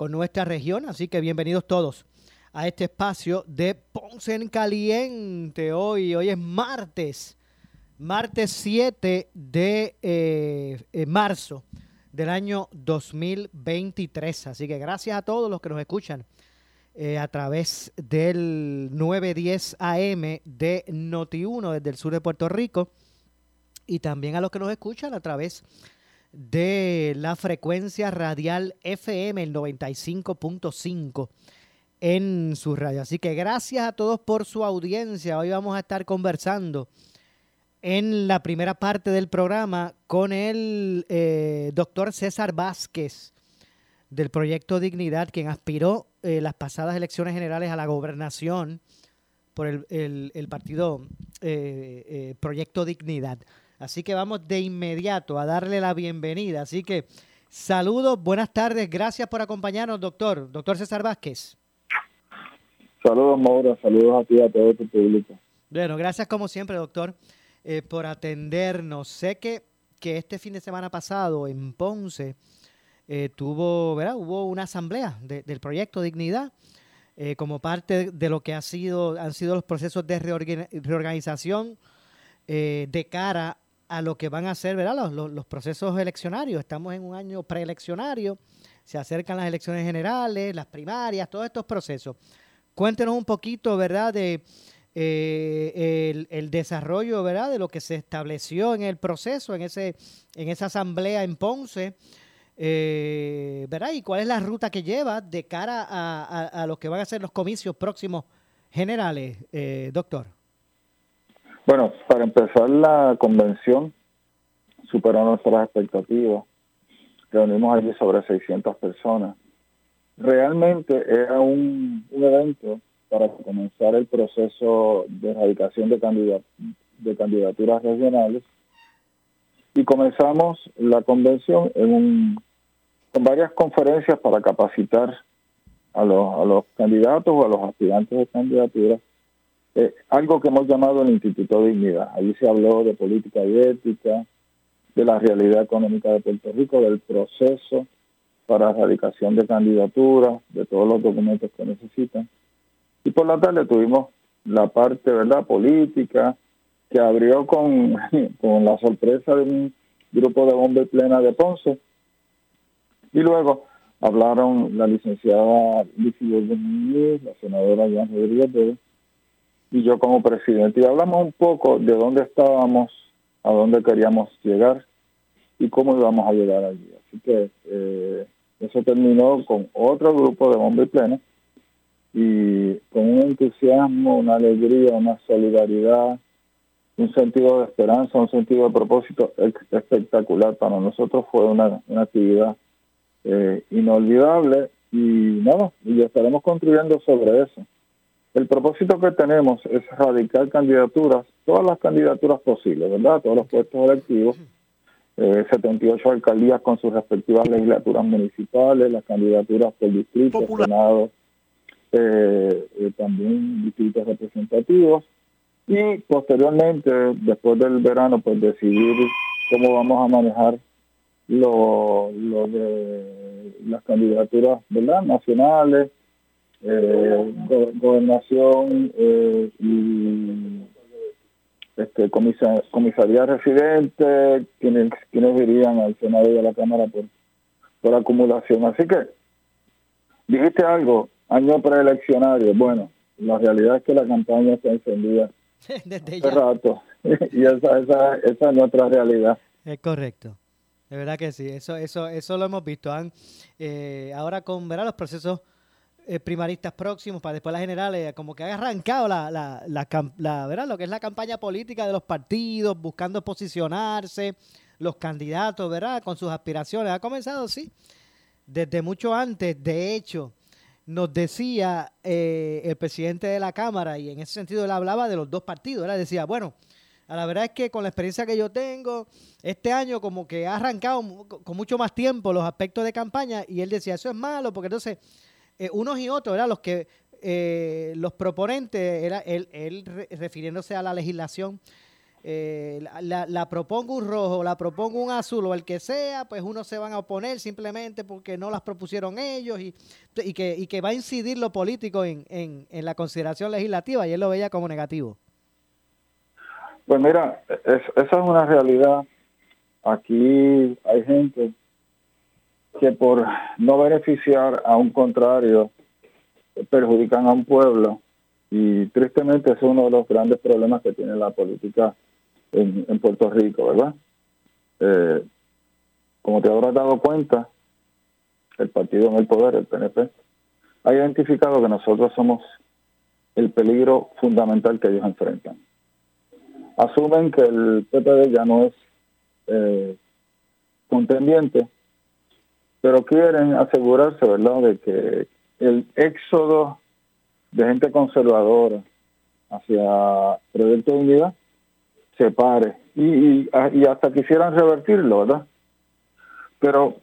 con nuestra región. Así que bienvenidos todos a este espacio de Ponce en Caliente. Hoy, hoy es martes, martes 7 de eh, eh, marzo del año 2023. Así que gracias a todos los que nos escuchan eh, a través del 910 AM de Noti1 desde el sur de Puerto Rico y también a los que nos escuchan a través de la frecuencia radial FM, el 95.5 en su radio. Así que gracias a todos por su audiencia. Hoy vamos a estar conversando en la primera parte del programa con el eh, doctor César Vázquez del proyecto Dignidad, quien aspiró eh, las pasadas elecciones generales a la gobernación por el, partido eh, Proyecto Dignidad. Así que vamos de inmediato a darle la bienvenida. Así que saludos, buenas tardes, gracias por acompañarnos, doctor. Doctor César Vázquez. Saludos, Maura, saludos a ti y a todo tu público. Bueno, gracias como siempre, doctor. Eh, por atendernos. Sé que, que este fin de semana pasado en Ponce eh, tuvo, ¿verdad? Hubo una asamblea del proyecto Dignidad eh, como parte de lo que ha sido, han sido los procesos de reorganización de cara a lo que van a ser ¿verdad? Los, los, procesos eleccionarios. Estamos en un año preeleccionario, se acercan las elecciones generales, las primarias, todos estos procesos. Cuéntenos un poquito, ¿verdad?, de eh, el, desarrollo ¿verdad? de lo que se estableció en el proceso, en, ese, en esa asamblea en Ponce, eh, ¿verdad? y cuál es la ruta que lleva de cara a, a, lo que van a ser los comicios próximos generales, eh, doctor. Bueno, para empezar la convención superó nuestras expectativas. Reunimos allí sobre 600 personas. Realmente era un, un evento para comenzar el proceso de erradicación de, candidaturas regionales. Y comenzamos la convención en un, con varias conferencias para capacitar a los, a los candidatos o a los aspirantes de candidaturas, eh, algo que hemos llamado el Instituto de Dignidad. Allí se habló de política y ética, de la realidad económica de Puerto Rico, del proceso para erradicación de candidaturas, de todos los documentos que necesitan. Y por la tarde tuvimos la parte verdad política que abrió con, con la sorpresa de un grupo de bombas plena de Ponce. Y luego hablaron la licenciada Licia Muñiz, la senadora Jan Rodríguez y yo como presidente. Y hablamos un poco de dónde estábamos, a dónde queríamos llegar y cómo íbamos a llegar allí. Así que eh, eso terminó con otro grupo de bombas plena y con un entusiasmo, una alegría, una solidaridad, un sentido de esperanza, un sentido de propósito espectacular. Para nosotros fue una, actividad eh, inolvidable y nada, y estaremos construyendo sobre eso. El propósito que tenemos es radicar candidaturas, todas las candidaturas posibles, ¿verdad? Todos los puestos electivos, eh, 78 alcaldías con sus respectivas legislaturas municipales, las candidaturas por distrito, senado, eh, eh, también distritos representativos y posteriormente, después del verano, pues decidir cómo vamos a manejar lo, lo de las candidaturas ¿verdad? nacionales, eh, gobernación eh, y este, comisaría residente, quienes, quienes irían al Senado y a la Cámara por, por acumulación. Así que dijiste algo, Año preeleccionario, bueno, la realidad es que la campaña está encendida Desde ya. rato. y esa, esa, esa es nuestra realidad. Es correcto. De verdad que sí, eso, eso, eso lo hemos visto. Eh, ahora con verá los procesos eh, primaristas próximos para después las generales, como que ha arrancado la, la, la, ¿verdad? lo que es la campaña política de los partidos, buscando posicionarse, los candidatos, ¿verdad? Con sus aspiraciones. Ha comenzado, sí, desde mucho antes. De hecho, nos decía eh, el presidente de la Cámara, y en ese sentido él hablaba de los dos partidos, él decía, bueno, la verdad es que con la experiencia que yo tengo, este año como que ha arrancado con mucho más tiempo los aspectos de campaña y él decía, eso es malo, porque entonces eh, unos y otros, eran los que eh, los proponentes, era él, él refiriéndose a la legislación, eh, la, propongo un rojo, la propongo un azul o el que sea, pues unos se van a oponer simplemente porque no las propusieron ellos y, y, que, y que va a incidir lo político en, en, en la consideración legislativa y él lo veía como negativo. Pues mira, esa es una realidad. Aquí hay gente que por no beneficiar a un contrario perjudican a un pueblo y tristemente es uno de los grandes problemas que tiene la política en, Puerto Rico, ¿verdad? Eh, como te habrás dado cuenta, el partido en el poder, el PNP, ha identificado que nosotros somos el peligro fundamental que ellos enfrentan asumen que el PPD ya no es eh, contendiente, pero quieren asegurarse, ¿verdad?, de que el éxodo de gente conservadora hacia Proyecto de Unidad se pare y, y, hasta quisieran revertirlo, ¿verdad? Pero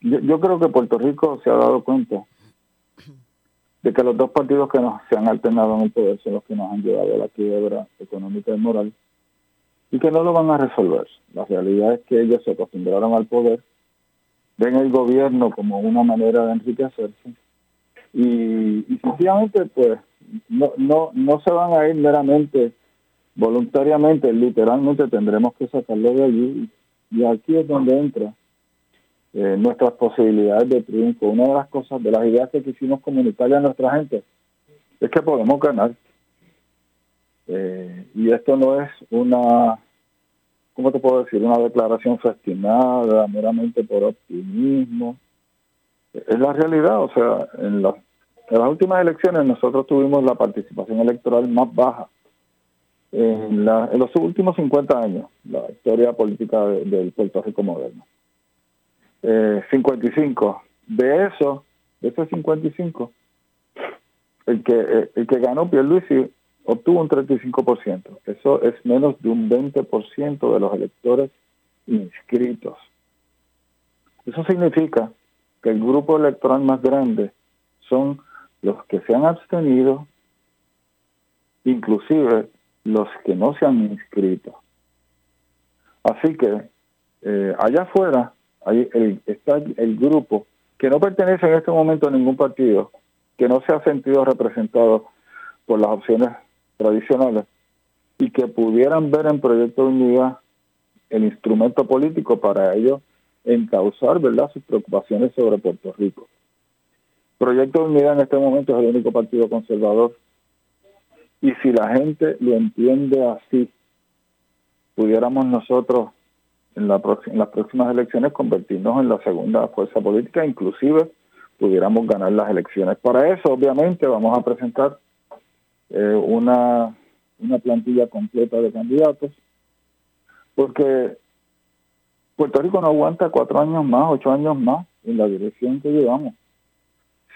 yo, yo creo que Puerto Rico se ha dado cuenta de que los dos partidos que nos se han alternado en el poder son los que nos han llevado a la quiebra económica y moral y que no lo van a resolver. La realidad es que ellos se acostumbraron al poder, ven el gobierno como una manera de enriquecerse y, y sencillamente pues no, no, no se van a ir meramente voluntariamente, literalmente tendremos que sacarlo de allí y aquí es donde entra eh, nuestras posibilidades de triunfo. Una de las cosas, de las ideas que quisimos comunicarle a nuestra gente, es que podemos ganar. Eh, y esto no es una, ¿cómo te puedo decir? Una declaración festinada, meramente por optimismo. Es la realidad, o sea, en, las últimas elecciones nosotros tuvimos la participación electoral más baja en, los últimos 50 años, la historia política del Puerto Rico moderno eh, 55. De eso, de esos 55, el que, eh, el que ganó Pierluisi obtuvo un 35%. Eso es menos de un 20% de los electores inscritos. Eso significa que el grupo electoral más grande son los que se han abstenido, inclusive los que no se han inscrito. Así que eh, allá afuera está el grupo que no pertenece en este momento a ningún partido, que no se ha sentido representado por las opciones tradicionales y que pudieran ver en Proyecto de Unidad el instrumento político para ellos encauzar ¿verdad? sus preocupaciones sobre Puerto Rico. Proyecto de Unidad en este momento es el único partido conservador y si la gente lo entiende así, pudiéramos nosotros en, la las próximas elecciones convertirnos en la segunda fuerza política, inclusive pudiéramos ganar las elecciones. Para eso, obviamente, vamos a presentar eh, una, una plantilla completa de candidatos, porque Puerto Rico no aguanta cuatro años más, ocho años más en la dirección que llevamos.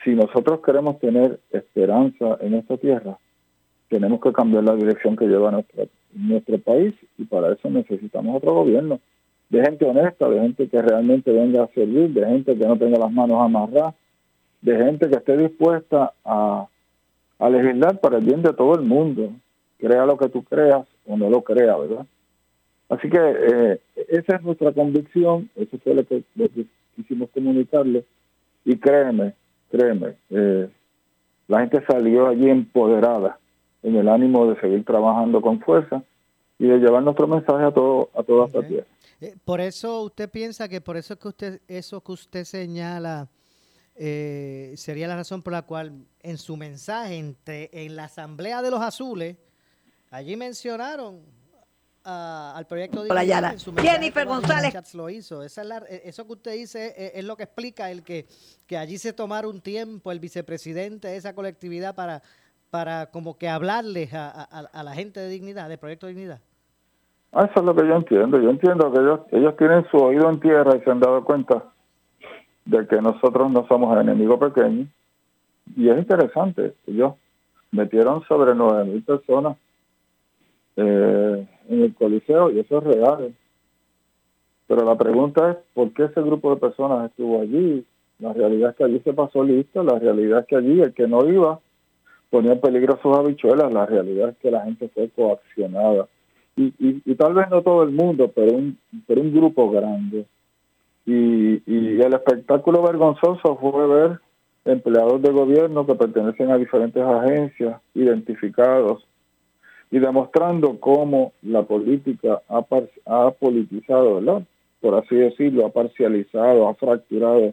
Si nosotros queremos tener esperanza en esta tierra, tenemos que cambiar la dirección que lleva nuestro, nuestro país y para eso necesitamos otro gobierno de gente honesta, de gente que realmente venga a servir, de gente que no tenga las manos amarradas, de gente que esté dispuesta a, legislar para el bien de todo el mundo, crea lo que tú creas o no lo crea, ¿verdad? Así que eh, esa es nuestra convicción, eso fue lo que, quisimos comunicarle y créeme, créeme, eh, la gente salió allí empoderada en el ánimo de seguir trabajando con fuerza y de llevar nuestro mensaje a todo a toda esta tierra. Eh, por eso usted piensa que por eso que usted eso que usted señala eh, sería la razón por la cual en su mensaje entre, en la Asamblea de los Azules allí mencionaron al proyecto de Jennifer González lo hizo. Esa eh, eso que usted dice es, lo que explica el que, que allí se tomara un tiempo el vicepresidente de esa colectividad para, para como que hablarles a, la gente de dignidad, de Proyecto Dignidad. Ah, eso es lo que yo entiendo. Yo entiendo que ellos, ellos tienen su oído en tierra y se han dado cuenta de que nosotros no somos el enemigo pequeño. Y es interesante, ellos metieron sobre nueve mil personas eh, en el Coliseo y eso es real. Pero la pregunta es, ¿por qué ese grupo de personas estuvo allí? La realidad es que allí se pasó listo, la realidad es que allí el que no iba ponía en peligro sus habichuelas, la realidad es que la gente fue coaccionada. Y, y, tal vez no todo el mundo, pero un, pero un grupo grande. Y, y el espectáculo vergonzoso fue ver empleados de gobierno que pertenecen a diferentes agencias identificados y demostrando cómo la política ha, ha politizado, ¿verdad? Por así decirlo, ha parcializado, ha fracturado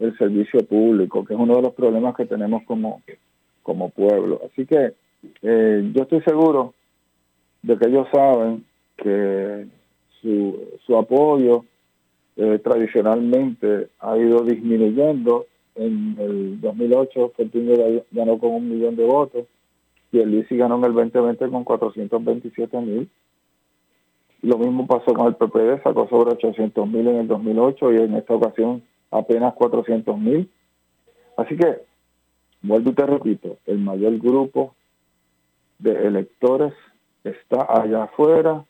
el servicio público, que es uno de los problemas que tenemos como, como pueblo. Así que eh, yo estoy seguro de que ellos saben que su, su apoyo eh, tradicionalmente ha ido disminuyendo. En el 2008 Fortunio ganó con un millón de votos y el ICI ganó en el 2020 con 427 mil. Lo mismo pasó con el PPD, sacó sobre 800 mil en el 2008 y en esta ocasión apenas 400 mil. Así que, vuelvo y te repito, el mayor grupo de electores está allá afuera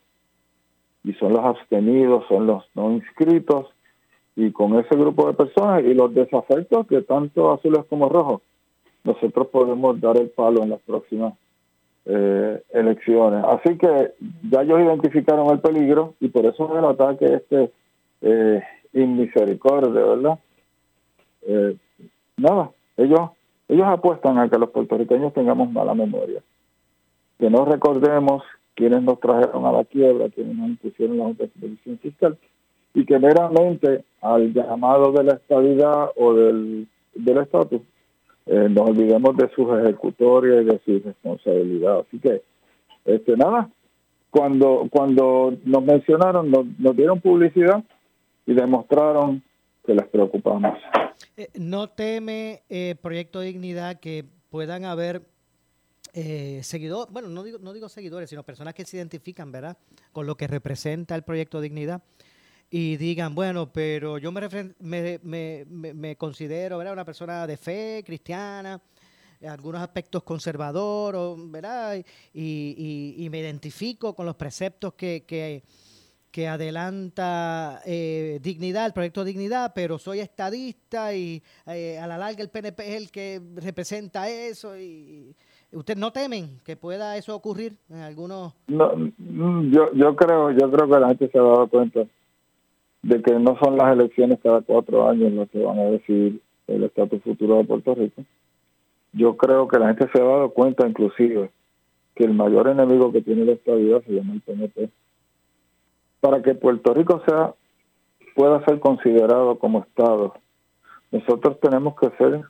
y son los abstenidos, son los no inscritos y con ese grupo de personas y los desafectos que tanto azules como rojos nosotros podemos dar el palo en las próximas eh, elecciones. Así que ya ellos identificaron el peligro y por eso es el ataque este eh, inmisericordia, ¿verdad? Eh, nada, ellos ellos apuestan a que los puertorriqueños tengamos mala memoria, que no recordemos quienes nos trajeron a la quiebra, quienes nos impusieron la Junta de Fiscal, y que meramente al llamado de la estabilidad o del, del estatus eh, nos olvidemos de sus ejecutores y de su responsabilidad. Así que, este nada, cuando, cuando nos mencionaron, nos, dieron publicidad y demostraron que les preocupamos. Eh, ¿No teme eh, Proyecto Dignidad que puedan haber eh, seguidores, bueno, no digo, no digo seguidores, sino personas que se identifican, ¿verdad?, con lo que representa el Proyecto Dignidad y digan, bueno, pero yo me, me, considero ¿verdad? una persona de fe cristiana, algunos aspectos conservador, ¿verdad? Y, me identifico con los preceptos que, que, adelanta eh, Dignidad, el proyecto Dignidad, pero soy estadista y eh, a la larga el PNP es el que representa eso. ¿Usted no temen que pueda eso ocurrir en algunos...? No, yo, yo, creo, yo creo que la gente se ha dado cuenta de que no son las elecciones cada cuatro años las que van a decidir el estatus futuro de Puerto Rico. Yo creo que la gente se ha dado cuenta inclusive que el mayor enemigo que tiene la estabilidad se llama el PNP. Para que Puerto Rico sea pueda ser considerado como Estado, nosotros tenemos que ser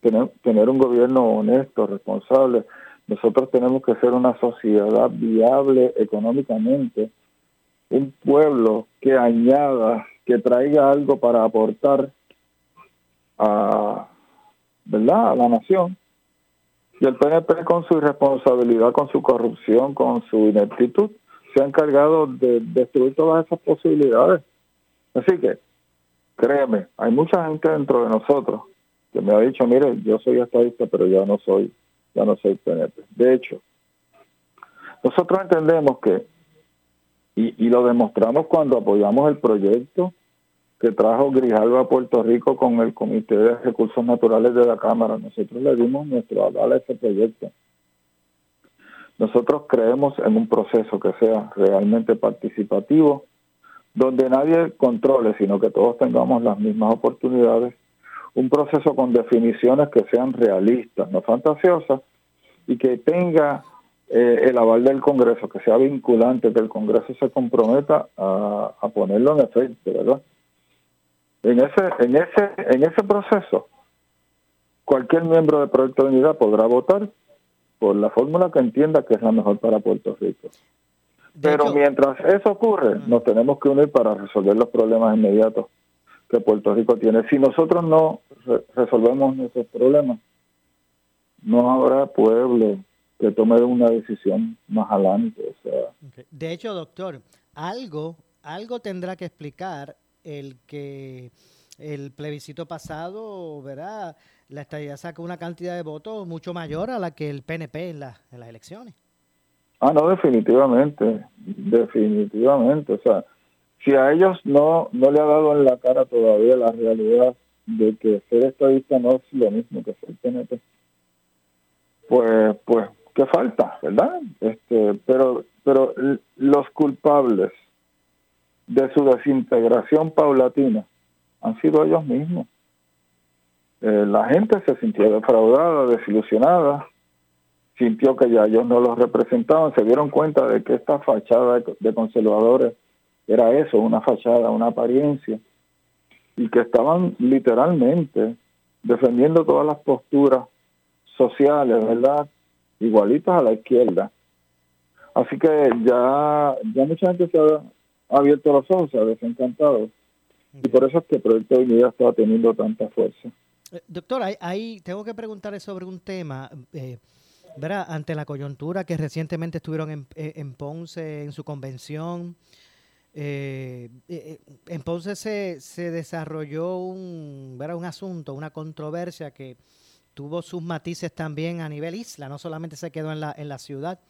tener, tener un gobierno honesto, responsable. Nosotros tenemos que ser una sociedad viable económicamente un pueblo que añada, que traiga algo para aportar a, ¿verdad? a la nación. Y el PNP con su irresponsabilidad, con su corrupción, con su ineptitud, se ha encargado de destruir todas esas posibilidades. Así que, créeme, hay mucha gente dentro de nosotros que me ha dicho, mire, yo soy estadista, pero ya no soy, ya no soy PNP. De hecho, nosotros entendemos que y, lo demostramos cuando apoyamos el proyecto que trajo Grijalva a Puerto Rico con el Comité de Recursos Naturales de la Cámara. Nosotros le dimos nuestro aval a ese proyecto. Nosotros creemos en un proceso que sea realmente participativo, donde nadie controle, sino que todos tengamos las mismas oportunidades. Un proceso con definiciones que sean realistas, no fantasiosas, y que tenga eh, el aval del Congreso, que sea vinculante, que el Congreso se comprometa a, ponerlo en efecto, ¿verdad? En ese, en ese, en ese proceso, cualquier miembro del Proyecto de Unidad podrá votar por la fórmula que entienda que es la mejor para Puerto Rico. Pero mientras eso ocurre, nos tenemos que unir para resolver los problemas inmediatos que Puerto Rico tiene. Si nosotros no resolvemos nuestros problemas, no habrá pueblo que tome una decisión más adelante. O sea. De hecho, doctor, algo, algo tendrá que explicar el que el plebiscito pasado, ¿verdad? La estadía saca una cantidad de votos mucho mayor a la que el PNP en, la, en las elecciones. Ah, no, definitivamente, definitivamente. O sea, si a ellos no, no le ha dado en la cara todavía la realidad de que ser estadista no es lo mismo que ser PNP, pues, pues, ¿qué falta, verdad? Este, pero, pero los culpables de su desintegración paulatina han sido ellos mismos. Eh, la gente se sintió defraudada, desilusionada, sintió que ya ellos no los representaban, se dieron cuenta de que esta fachada de, conservadores era eso, una fachada, una apariencia, y que estaban literalmente defendiendo todas las posturas sociales, ¿verdad? Igualitas a la izquierda. Así que ya, ya mucha gente se ha abierto los ojos, se ha desencantado. Y por eso es que el proyecto de unidad está teniendo tanta fuerza. Eh, doctor, ahí, tengo que preguntarle sobre un tema. Eh, ¿verdad? ante la coyuntura que recientemente estuvieron en, eh, Ponce en su convención. Eh, eh, en Ponce se, desarrolló un, ¿verdad? un asunto, una controversia que tuvo sus matices también a nivel isla, no solamente se quedó en la, en la ciudad.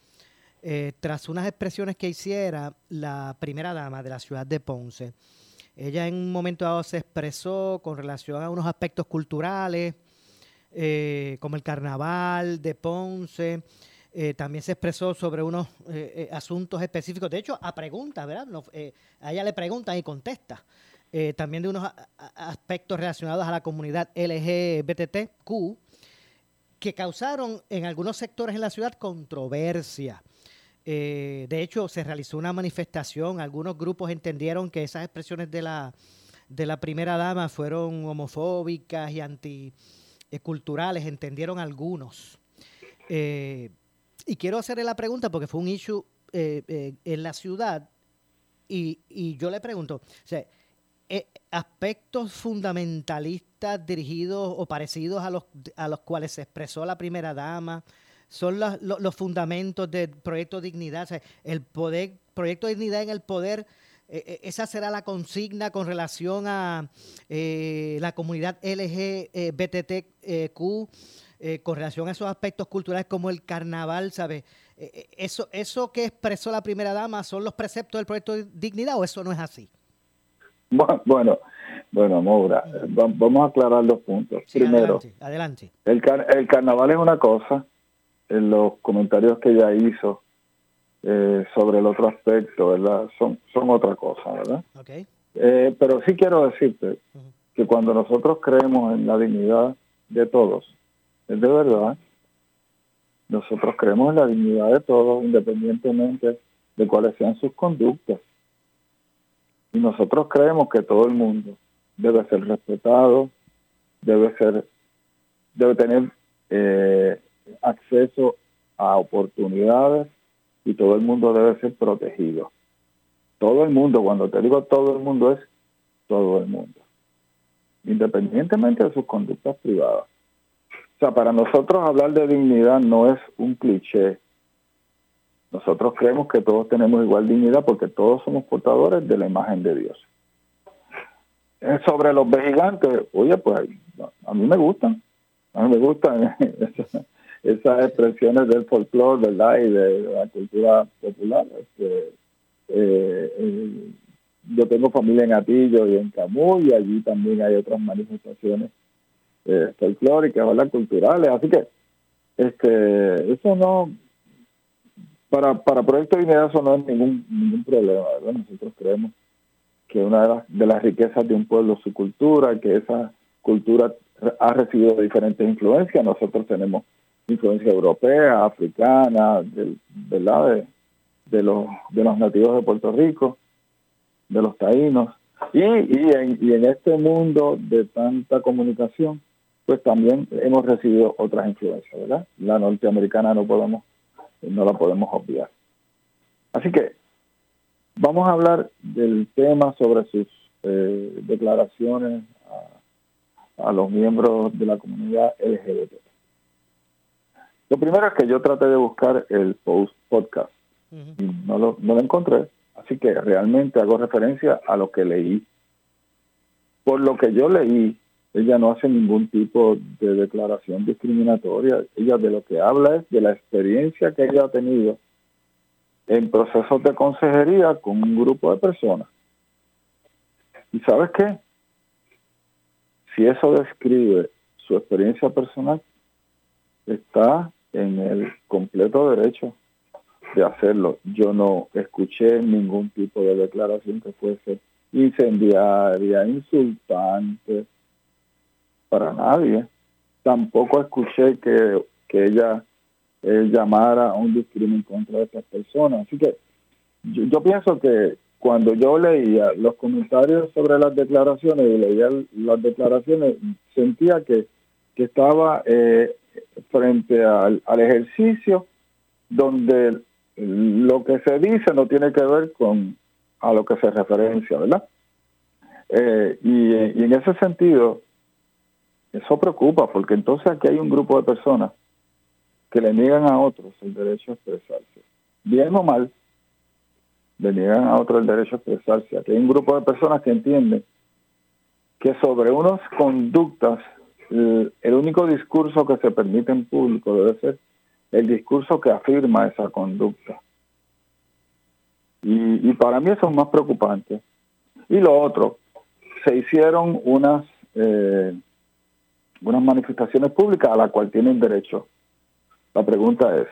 tras unas expresiones que hiciera la primera dama de la ciudad de Ponce, ella en un momento dado se expresó con relación a unos aspectos culturales, eh, como el carnaval de Ponce. Eh, también se expresó sobre unos eh, asuntos específicos. De hecho, a preguntas, ¿verdad? a ella le preguntan y contesta. también de unos aspectos relacionados a la comunidad LGBTQ que causaron en algunos sectores en la ciudad controversia. de hecho, se realizó una manifestación. Algunos grupos entendieron que esas expresiones de la, de la primera dama fueron homofóbicas y anti eh, culturales, entendieron algunos. Eh, y quiero hacerle la pregunta porque fue un issue eh, en la ciudad y, yo le pregunto, sea, aspectos fundamentalistas dirigidos o parecidos a los, a los cuales se expresó la primera dama, son los, fundamentos del proyecto Dignidad, o sea, el poder, proyecto Dignidad en el poder eh, eh, esa será la consigna con relación a eh, la comunidad LGBTQ, con relación a esos aspectos culturales como el carnaval, ¿sabes? eso, ¿Eso que expresó la primera dama son los preceptos del proyecto de dignidad o eso no es así? Bueno, bueno, Moura, vamos a aclarar los puntos. Primero, adelante. El, el carnaval es una cosa, en los comentarios que ella hizo eh, sobre el otro aspecto, ¿verdad? Son, son otra cosa, ¿verdad? Eh, pero sí quiero decirte que cuando nosotros creemos en la dignidad de todos, es de verdad, nosotros creemos en la dignidad de todos, independientemente de cuáles sean sus conductas. Y nosotros creemos que todo el mundo debe ser respetado, debe ser, debe tener eh, acceso a oportunidades y todo el mundo debe ser protegido. Todo el mundo, cuando te digo todo el mundo, es todo el mundo, independientemente de sus conductas privadas. O sea, para nosotros hablar de dignidad no es un cliché. Nosotros creemos que todos tenemos igual dignidad porque todos somos portadores de la imagen de Dios. Sobre los vejigantes, oye, pues a mí me gustan, a mí me gustan esas expresiones del folclore, ¿verdad? Y de, la cultura popular. Este, eh, eh, yo tengo familia en Atillo y en Camus y allí también hay otras manifestaciones eh, folclóricas, ¿verdad? Culturales. Así que este eso no para para Proyecto de eso no es ningún ningún problema nosotros creemos que una de las, de las riquezas de un pueblo es su cultura que esa cultura ha recibido diferentes influencias nosotros tenemos influencia europea, africana, de, ¿verdad? De, los, de los nativos de Puerto Rico, de los taínos. Y, y, en, y en este mundo de tanta comunicación, pues también hemos recibido otras influencias, ¿verdad? La norteamericana no podemos, no la podemos obviar. Así que vamos a hablar del tema sobre sus eh, declaraciones a, a, los miembros de la comunidad LGBT. Lo primero es que yo traté de buscar el post podcast y no lo, no lo encontré, así que realmente hago referencia a lo que leí. Por lo que yo leí, ella no hace ningún tipo de declaración discriminatoria. Ella de lo que habla es de la experiencia que ella ha tenido en procesos de consejería con un grupo de personas. ¿Y sabes qué? Si eso describe su experiencia personal, está en el completo derecho de hacerlo. Yo no escuché ningún tipo de declaración que fuese incendiaria, insultante, para nadie. Tampoco escuché que, que ella eh, llamara a un discrimen contra estas personas. Así que yo, pienso que cuando yo leía los comentarios sobre las declaraciones y leía las declaraciones, sentía que, que estaba eh, frente al, al, ejercicio donde lo que se dice no tiene que ver con a lo que se referencia, ¿verdad? Eh, y, y, en ese sentido, eso preocupa, porque entonces aquí hay un grupo de personas que le niegan a otros el derecho a expresarse. Bien o mal, le niegan a otros el derecho a expresarse. Aquí hay un grupo de personas que entienden que sobre unas conductas, el, único discurso que se permite en público debe ser el discurso que afirma esa conducta. Y, para mí eso es más preocupante. Y lo otro, se hicieron unas, eh, unas manifestaciones públicas a las cuales tienen derecho la pregunta es,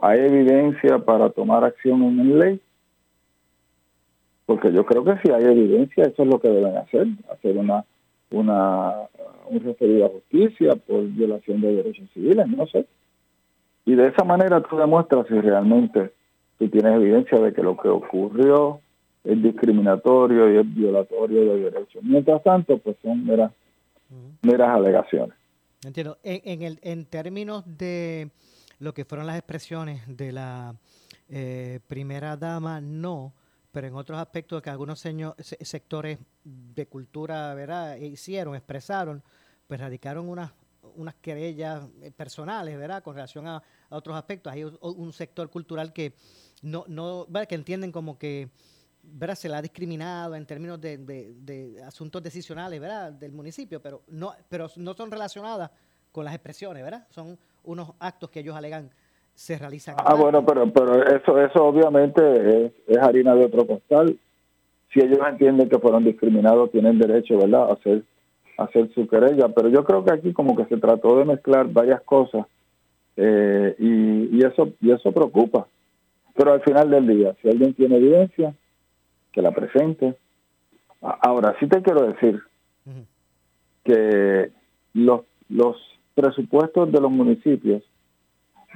¿hay evidencia para tomar acción en la ley? Porque yo creo que si hay evidencia, eso es lo que deben hacer, hacer una una un referido a justicia por violación de derechos civiles, no sé. Y de esa manera tú demuestras si realmente tú tienes evidencia de que lo que ocurrió es discriminatorio y es violatorio de derechos. Mientras tanto, pues son meras, meras alegaciones. Entiendo. En, el, en términos de lo que fueron las expresiones de la eh, primera dama, no, pero en otros aspectos que algunos sectores de cultura ¿verdad? hicieron, expresaron, pues radicaron unas unas querellas eh, personales, ¿verdad? Con relación a, otros aspectos. Hay un sector cultural que no, no, que entienden como que, ¿verdad? Se la ha discriminado en términos de, de, asuntos decisionales, ¿verdad? Del municipio, pero no, pero no son relacionadas con las expresiones, ¿verdad? Son unos actos que ellos alegan se realizan. Ah, bueno, pero, pero eso, eso obviamente es, harina de otro costal. Si ellos entienden que fueron discriminados, tienen derecho, ¿verdad?, a hacer, a hacer su querella. Pero yo creo que aquí como que se trató de mezclar varias cosas eh, y, y, eso, y eso preocupa. Pero al final del día, si alguien tiene evidencia, que la presente. Ahora, sí te quiero decir que los, los presupuestos de los municipios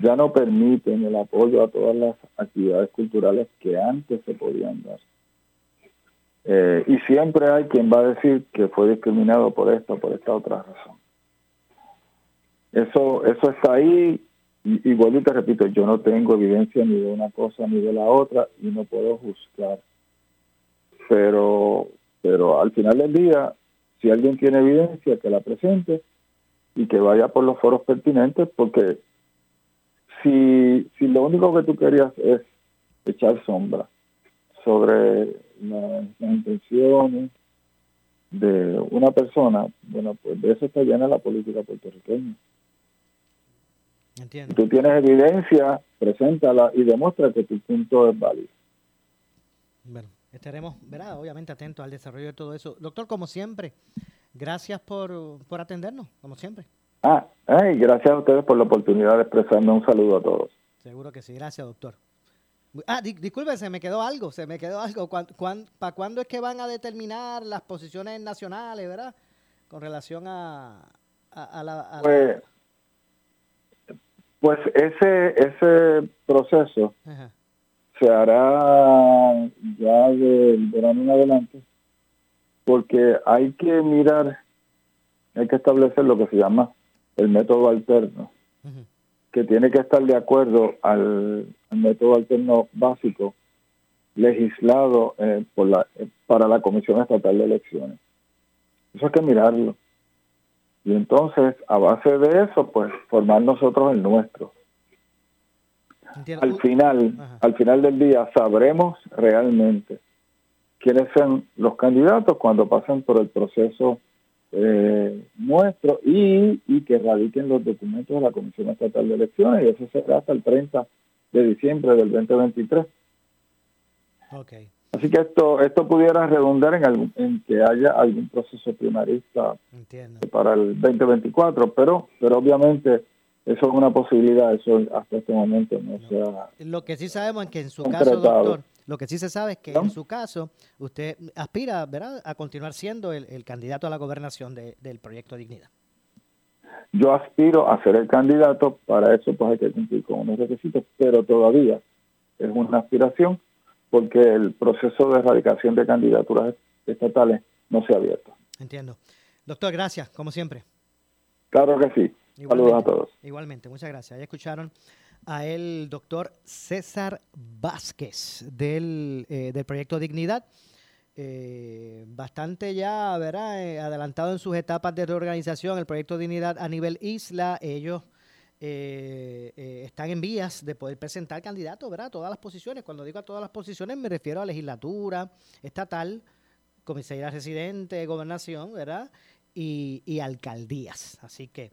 ya no permiten el apoyo a todas las actividades culturales que antes se podían dar. Eh, y siempre hay quien va a decir que fue discriminado por esta o por esta otra razón. Eso, eso está ahí, vuelvo y te repito, yo no tengo evidencia ni de una cosa ni de la otra y no puedo juzgar. Pero, pero al final del día, si alguien tiene evidencia, que la presente y que vaya por los foros pertinentes, porque si, si lo único que tú querías es echar sombra sobre las, intenciones de una persona, bueno, pues de eso está llena la política puertorriqueña. Entiendo. Tú tienes evidencia, preséntala y demuestra que tu punto es válido. Bueno, estaremos, ¿verdad? Obviamente atentos al desarrollo de todo eso. Doctor, como siempre, Gracias por, por atendernos, como siempre. Ah, ay, gracias a ustedes por la oportunidad de expresarme un saludo a todos. Seguro que sí, gracias doctor. Ah, disculpe, se me quedó algo, se me quedó algo. ¿Para cuándo es que van a determinar las posiciones nacionales, verdad? Con relación a, a, la... pues, pues ese, ese proceso se hará ya del verano en adelante porque hay que mirar hay que establecer lo que se llama el método alterno, que tiene que estar de acuerdo al, método alterno básico legislado eh, por la, para la Comisión Estatal de Elecciones. Eso hay que mirarlo. Y entonces, a base de eso, pues formar nosotros el nuestro. Al final, al final del día sabremos realmente quiénes son los candidatos cuando pasen por el proceso eh, nuestro y, y que radiquen los documentos de la Comisión Estatal de Elecciones y eso será hasta el 30 de diciembre del 2023. Okay. Así que esto esto pudiera redundar en, en que haya algún proceso primarista para el 2024, pero pero obviamente eso es una posibilidad, eso hasta este momento no, se Lo que sí sabemos es que en su caso, doctor, lo que sí se sabe es que en su caso usted aspira ¿verdad? a continuar siendo el, candidato a la gobernación del proyecto Dignidad. Yo aspiro a ser el candidato, para eso pues hay que cumplir con unos requisitos, pero todavía es una aspiración porque el proceso de erradicación de candidaturas estatales no se ha abierto. Entiendo. Doctor, gracias, como siempre. Claro que sí. Saludos a todos. Igualmente, muchas gracias. Ya escucharon a el doctor César Vázquez del, eh, del proyecto Dignidad. Eh, bastante ya, ¿verdad? Eh, adelantado en sus etapas de reorganización, el proyecto Dignidad a nivel isla. Ellos están en vías de poder presentar candidatos, ¿verdad? A todas las posiciones. Cuando digo a todas las posiciones me refiero a legislatura, estatal, comisaría residente, gobernación, ¿verdad? Y, y alcaldías. Así que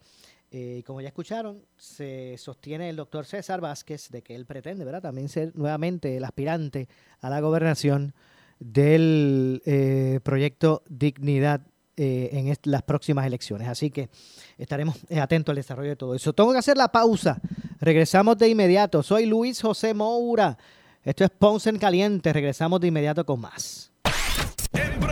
eh, como ya escucharon, se sostiene el doctor César Vázquez de que él pretende, ¿verdad? También ser nuevamente el aspirante a la gobernación del eh, proyecto Dignidad eh, en las próximas elecciones. Así que estaremos atentos al desarrollo de todo eso. Tengo que hacer la pausa. Regresamos de inmediato. Soy Luis José Moura. Esto es Ponce en Caliente. Regresamos de inmediato con más.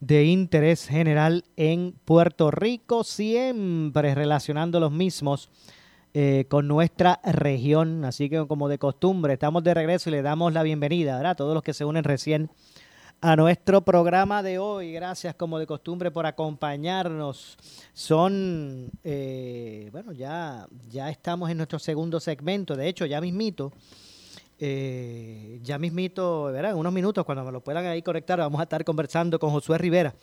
de interés general en Puerto Rico, siempre relacionando los mismos eh, con nuestra región. Así que como de costumbre, estamos de regreso y le damos la bienvenida a todos los que se unen recién a nuestro programa de hoy. Gracias como de costumbre por acompañarnos. Son, eh, bueno, ya, ya estamos en nuestro segundo segmento. De hecho, ya mismito. Eh, ya mismito, ¿verdad? En unos minutos, cuando me lo puedan ahí conectar, vamos a estar conversando con Josué Rivera,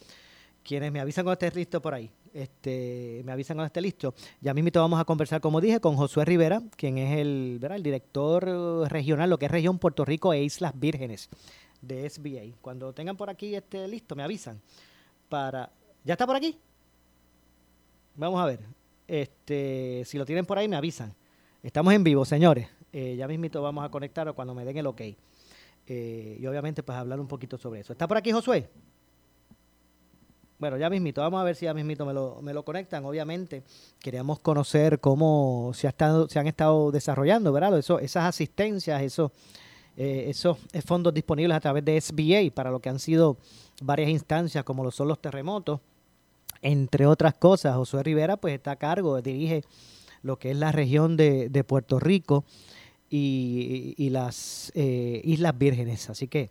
quienes me avisan cuando esté listo por ahí. Este, me avisan cuando esté listo. Ya mismito vamos a conversar, como dije, con Josué Rivera, quien es el, ¿verdad? el director regional, lo que es región Puerto Rico e Islas Vírgenes de SBA. Cuando tengan por aquí este listo, me avisan. Para. ¿Ya está por aquí? Vamos a ver. Este, si lo tienen por ahí, me avisan. Estamos en vivo, señores. Eh, ya mismito vamos a conectar cuando me den el ok. Eh, y obviamente pues hablar un poquito sobre eso. ¿Está por aquí Josué? Bueno, ya mismito, vamos a ver si ya mismito me lo, me lo conectan. Obviamente queríamos conocer cómo se, ha estado, se han estado desarrollando, ¿verdad? Eso, esas asistencias, eso, eh, esos fondos disponibles a través de SBA para lo que han sido varias instancias como lo son los terremotos, entre otras cosas. Josué Rivera pues está a cargo, dirige lo que es la región de, de Puerto Rico y, las eh, Islas Vírgenes. Así que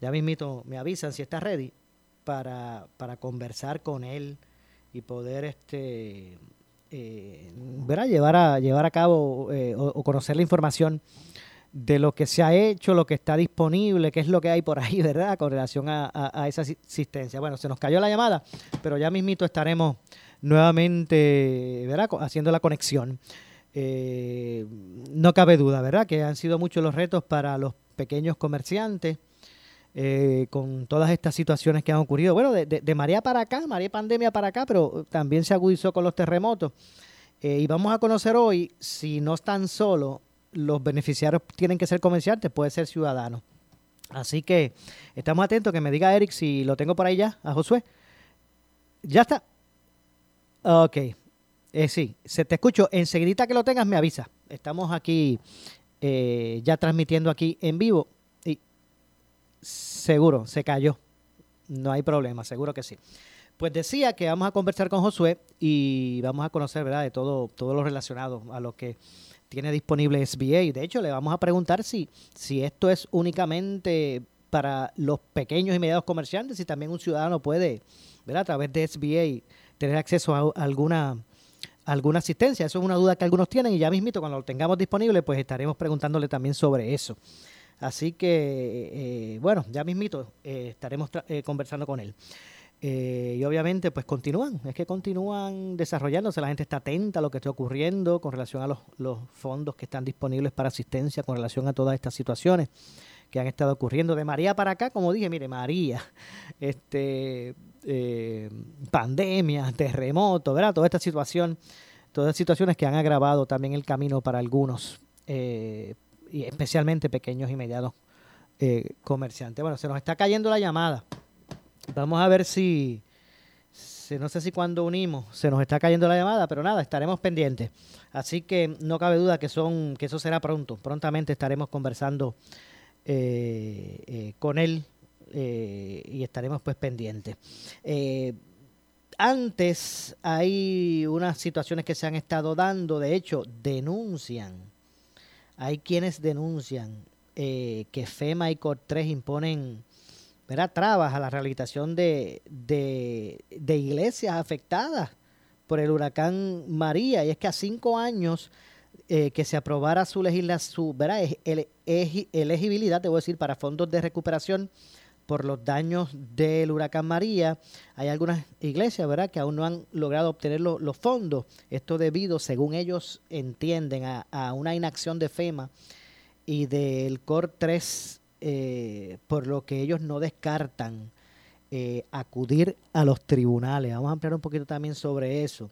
ya mismito me avisan si está ready para, para conversar con él y poder este eh, llevar a llevar a cabo eh, o, conocer la información de lo que se ha hecho, lo que está disponible, qué es lo que hay por ahí, ¿verdad? Con relación a, esa asistencia. Bueno, se nos cayó la llamada, pero ya mismito estaremos nuevamente, ¿verdad? Haciendo la conexión. Eh, no cabe duda, ¿verdad? Que han sido muchos los retos para los pequeños comerciantes eh, con todas estas situaciones que han ocurrido. Bueno, de, de, María para acá, María pandemia para acá, pero también se agudizó con los terremotos. Eh, y vamos a conocer hoy si no están solo los beneficiarios tienen que ser comerciantes, puede ser ciudadano. Así que estamos atentos que me diga Eric si lo tengo por ahí ya, a Josué. Ya está. Ok. Eh, sí, se te escucho. Enseguida que lo tengas me avisa. Estamos aquí eh, ya transmitiendo aquí en vivo. Y seguro, se cayó. No hay problema, seguro que sí. Pues decía que vamos a conversar con Josué y vamos a conocer, ¿verdad?, de todo, todo lo relacionado a lo que tiene disponible SBA. De hecho, le vamos a preguntar si, si esto es únicamente para los pequeños y medianos comerciantes, si también un ciudadano puede, ¿verdad? a través de SBA, tener acceso a alguna, alguna asistencia. Eso es una duda que algunos tienen y ya mismito, cuando lo tengamos disponible, pues estaremos preguntándole también sobre eso. Así que, eh, bueno, ya mismito eh, estaremos eh, conversando con él. Eh, y obviamente, pues continúan, es que continúan desarrollándose, la gente está atenta a lo que está ocurriendo con relación a los, fondos que están disponibles para asistencia, con relación a todas estas situaciones que han estado ocurriendo. De María para acá, como dije, mire, María, este, eh, pandemia, terremoto, ¿verdad? Toda esta situación, todas situaciones que han agravado también el camino para algunos, eh, y especialmente pequeños y medianos comerciantes. Bueno, se nos está cayendo la llamada. Vamos a ver si, no sé si cuando unimos se nos está cayendo la llamada, pero nada, estaremos pendientes. Así que no cabe duda que son, que eso será pronto. Prontamente estaremos conversando eh, eh, con él eh, y estaremos pues pendientes. antes hay unas situaciones que se han estado dando, de hecho, denuncian. Hay quienes denuncian que FEMA y COR3 imponen ¿verdad? trabas a la rehabilitación de, de, iglesias afectadas por el huracán María. Y es que a cinco años eh, que se aprobara su legislación, ¿verdad? elegibilidad, te voy a decir, para fondos de recuperación por los daños del huracán María. Hay algunas iglesias, ¿verdad?, que aún no han logrado obtener los fondos. Esto debido, según ellos entienden, a, una inacción de FEMA y del COR 3 eh, por lo que ellos no descartan eh, acudir a los tribunales. Vamos a ampliar un poquito también sobre eso.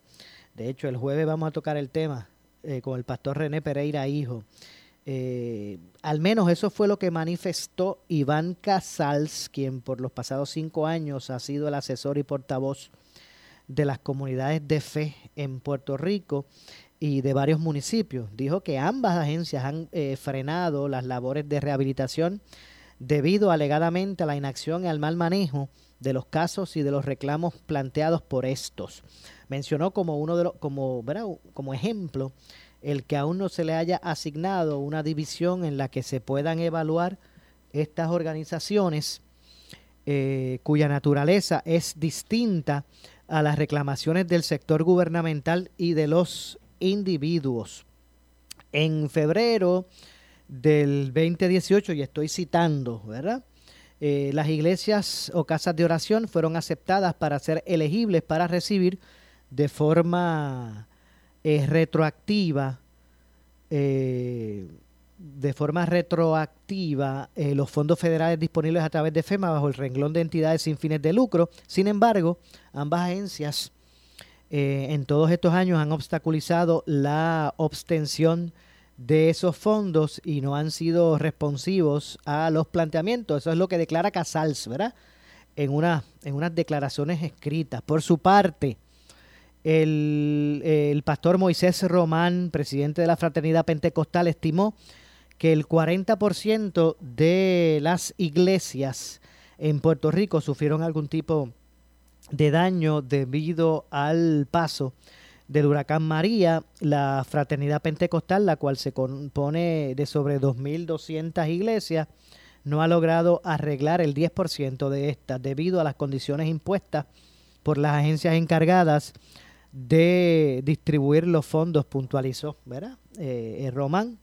De hecho, el jueves vamos a tocar el tema eh, con el pastor René Pereira, hijo. Al menos eso fue lo que manifestó Iván Casals, quien por los pasados cinco años ha sido el asesor y portavoz de las comunidades de fe en Puerto Rico y de varios municipios. Dijo que ambas agencias han eh, frenado las labores de rehabilitación debido alegadamente a la inacción y al mal manejo de los casos y de los reclamos planteados por estos. Mencionó como uno de los, como, como ejemplo el que aún no se le haya asignado una división en la que se puedan evaluar estas organizaciones eh, cuya naturaleza es distinta a las reclamaciones del sector gubernamental y de los individuos. En febrero del 2018, y estoy citando, ¿verdad? Eh, las iglesias o casas de oración fueron aceptadas para ser elegibles para recibir de forma eh, retroactiva, eh, de forma retroactiva los fondos federales disponibles a través de FEMA bajo el renglón de entidades sin fines de lucro. Sin embargo, ambas agencias eh, en todos estos años han obstaculizado la obtención de esos fondos y no han sido responsivos a los planteamientos. Eso es lo que declara Casals, ¿verdad? En, una, en unas declaraciones escritas. Por su parte, el, pastor Moisés Román, presidente de la Fraternidad Pentecostal, estimó que el 40% de las iglesias en Puerto Rico sufrieron algún tipo de de daño debido al paso del huracán María, la fraternidad pentecostal, la cual se compone de sobre 2.200 iglesias, no ha logrado arreglar el 10% de estas debido a las condiciones impuestas por las agencias encargadas de distribuir los fondos, puntualizó, ¿verdad? Eh, eh Román.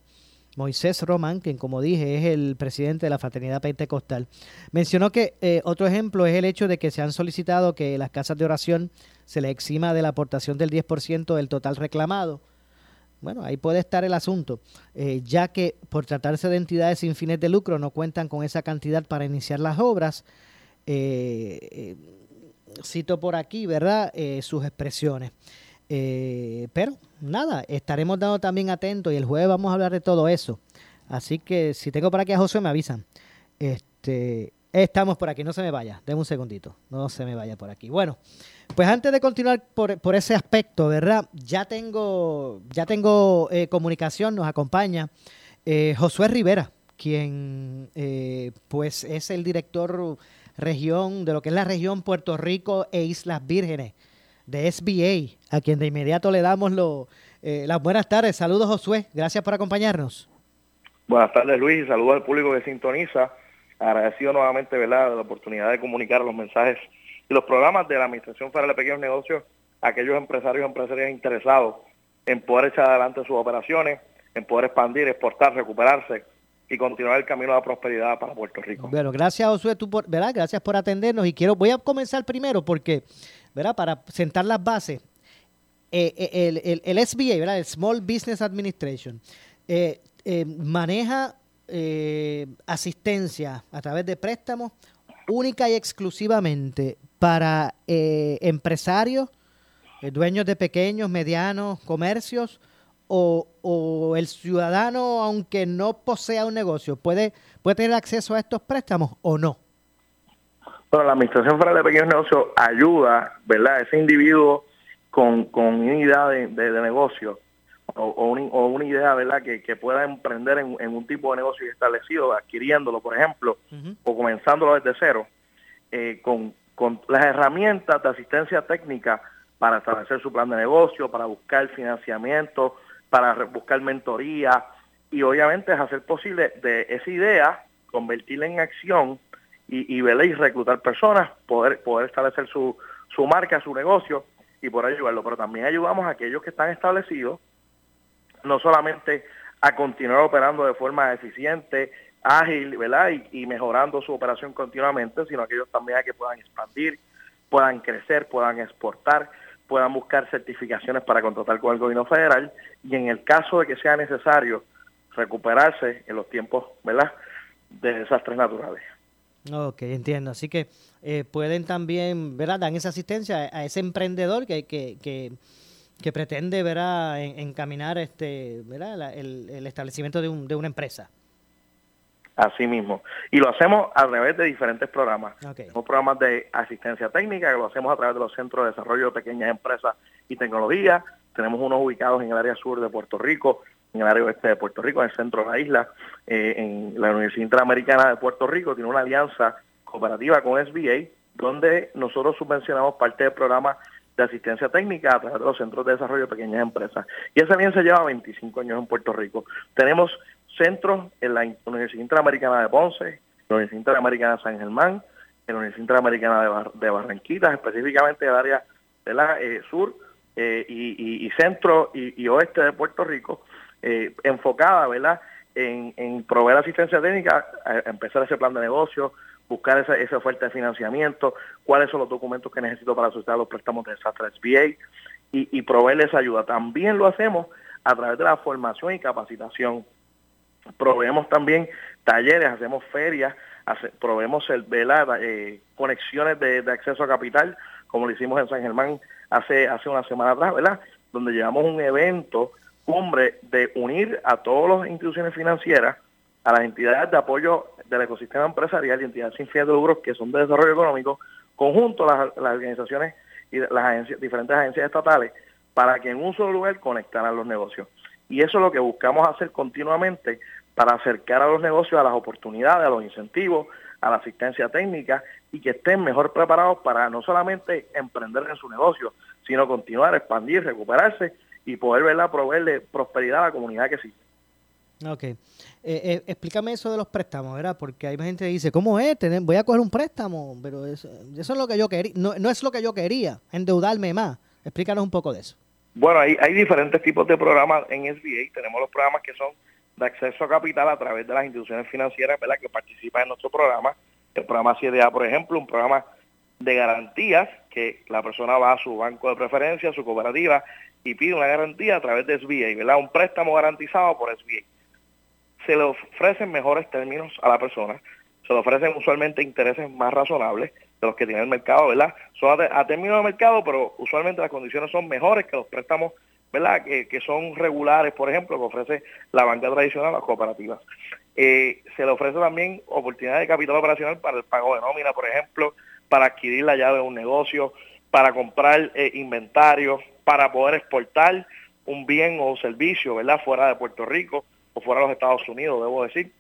Moisés Román, quien como dije es el presidente de la Fraternidad Pentecostal, mencionó que eh, otro ejemplo es el hecho de que se han solicitado que las casas de oración se les exima de la aportación del 10% del total reclamado. Bueno, ahí puede estar el asunto, eh, ya que por tratarse de entidades sin fines de lucro no cuentan con esa cantidad para iniciar las obras. Cito por aquí, ¿verdad? sus expresiones. Eh, pero nada, estaremos dando también atentos y el jueves vamos a hablar de todo eso. Así que si tengo por aquí a José me avisan. Este, estamos por aquí, no se me vaya. Deme un segundito, no se me vaya por aquí. Bueno, pues antes de continuar por, ese aspecto, ¿verdad? Ya tengo, ya tengo eh, comunicación, nos acompaña eh, Josué Rivera, quien pues es el director región de lo que es la región Puerto Rico e Islas Vírgenes de SBA, a quien de inmediato le damos lo, eh, las buenas tardes. Saludos, Josué. Gracias por acompañarnos. Buenas tardes, Luis, y saludos al público que sintoniza. Agradecido nuevamente ¿verdad? la oportunidad de comunicar los mensajes y los programas de la Administración para de Pequeños Negocios a aquellos empresarios y empresarias interesados en poder echar adelante sus operaciones, en poder expandir, exportar, recuperarse y continuar el camino a la prosperidad para Puerto Rico. Bueno, gracias Josué, tú por, ¿verdad? Gracias por atendernos y quiero, voy a comenzar primero porque ¿verdad? Para sentar las bases, eh, eh, el, el, SBA, ¿verdad? El Small Business Administration, eh, maneja asistencia a través de préstamos única y exclusivamente para empresarios, dueños de pequeños, medianos comercios, o, o, el ciudadano, aunque no posea un negocio, puede, puede tener acceso a estos préstamos o no? Bueno, la Administración Federal de Pequeños Negocios ayuda, ¿verdad?, a ese individuo con, con una idea de, negocio o, o, una idea, ¿verdad?, que, que pueda emprender en, un tipo de negocio establecido, adquiriéndolo, por ejemplo, o comenzándolo desde cero, eh, con, con las herramientas de asistencia técnica para establecer su plan de negocio, para buscar financiamiento, para buscar mentoría y obviamente es hacer posible de esa idea convertirla en acción y, y, y reclutar personas, poder, poder establecer su, su marca, su negocio y por ayudarlo. Pero también ayudamos a aquellos que están establecidos, no solamente a continuar operando de forma eficiente, ágil, ¿verdad? Y, mejorando su operación continuamente, sino aquellos también a que puedan expandir, puedan crecer, puedan exportar, puedan buscar certificaciones para contratar con el gobierno federal y en el caso de que sea necesario recuperarse en los tiempos, ¿verdad? De desastres naturales. Ok, entiendo. Así que eh, pueden también, ¿verdad? Dan esa asistencia a ese emprendedor que, que, que, pretende, ¿verdad? encaminar este, ¿verdad? El, el, establecimiento de, un, de una empresa. Así mismo. Y lo hacemos a través de diferentes programas. Tenemos programas de asistencia técnica que lo hacemos a través de los Centros de Desarrollo de Pequeñas Empresas y Tecnología. Tenemos unos ubicados en el área sur de Puerto Rico, en el área oeste de Puerto Rico, en el centro de la isla, eh, en la Universidad Interamericana de Puerto Rico, tiene una alianza cooperativa con SBA, donde nosotros subvencionamos parte del programa de asistencia técnica a través de los centros de desarrollo de pequeñas empresas. Y esa alianza lleva 25 años en Puerto Rico. Tenemos centros en la Universidad Interamericana de Ponce, la Universidad Interamericana de San Germán, en la Universidad Interamericana de, Barranquitas, específicamente en el área de la eh, sur eh, y, centro y, oeste de Puerto Rico, eh, enfocada, ¿verdad?, en, proveer asistencia técnica, empezar ese plan de negocio, buscar esa, esa oferta de financiamiento, cuáles son los documentos que necesito para solicitar los préstamos de desastre SBA y, y proveerles ayuda. También lo hacemos a través de la formación y capacitación. Proveemos también talleres, hacemos ferias, proveemos eh, conexiones de, de, acceso a capital, como lo hicimos en San Germán hace, hace una semana atrás, ¿verdad? Donde llevamos un evento cumbre de unir a todas las instituciones financieras, a las entidades de apoyo del ecosistema empresarial y entidades sin fines de lucro que son de desarrollo económico, conjunto las, las organizaciones y las agencias, diferentes agencias estatales, para que en un solo lugar conectaran los negocios. Y eso es lo que buscamos hacer continuamente para acercar a los negocios a las oportunidades, a los incentivos, a la asistencia técnica y que estén mejor preparados para no solamente emprender en su negocio, sino continuar, expandir, recuperarse y poder verla proveerle prosperidad a la comunidad que sí. Ok. Eh, eh, explícame eso de los préstamos, ¿verdad? Porque hay gente que dice, ¿cómo es? Voy a coger un préstamo, pero eso, es lo que yo quería. No, no es lo que yo quería, endeudarme más. Explícanos un poco de eso. Bueno, hay, hay diferentes tipos de programas en SBA. Tenemos los programas que son de acceso a capital a través de las instituciones financieras ¿verdad? que participan en nuestro programa. El programa 7A, por ejemplo, un programa de garantías que la persona va a su banco de preferencia, a su cooperativa, y pide una garantía a través de SBA, ¿verdad? Un préstamo garantizado por SBA. Se le ofrecen mejores términos a la persona, se le ofrecen usualmente intereses más razonables de los que tiene el mercado, ¿verdad? Son a, términos de mercado, pero usualmente las condiciones son mejores que los préstamos, ¿verdad? Que, son regulares, por ejemplo, que ofrece la banca tradicional a las cooperativas. Eh, se le ofrece también oportunidad de capital operacional para el pago de nómina, por ejemplo, para adquirir la llave de un negocio, para comprar eh, inventario, para poder exportar un bien o servicio, ¿verdad? Fuera de Puerto Rico o fuera de los Estados Unidos, debo decir.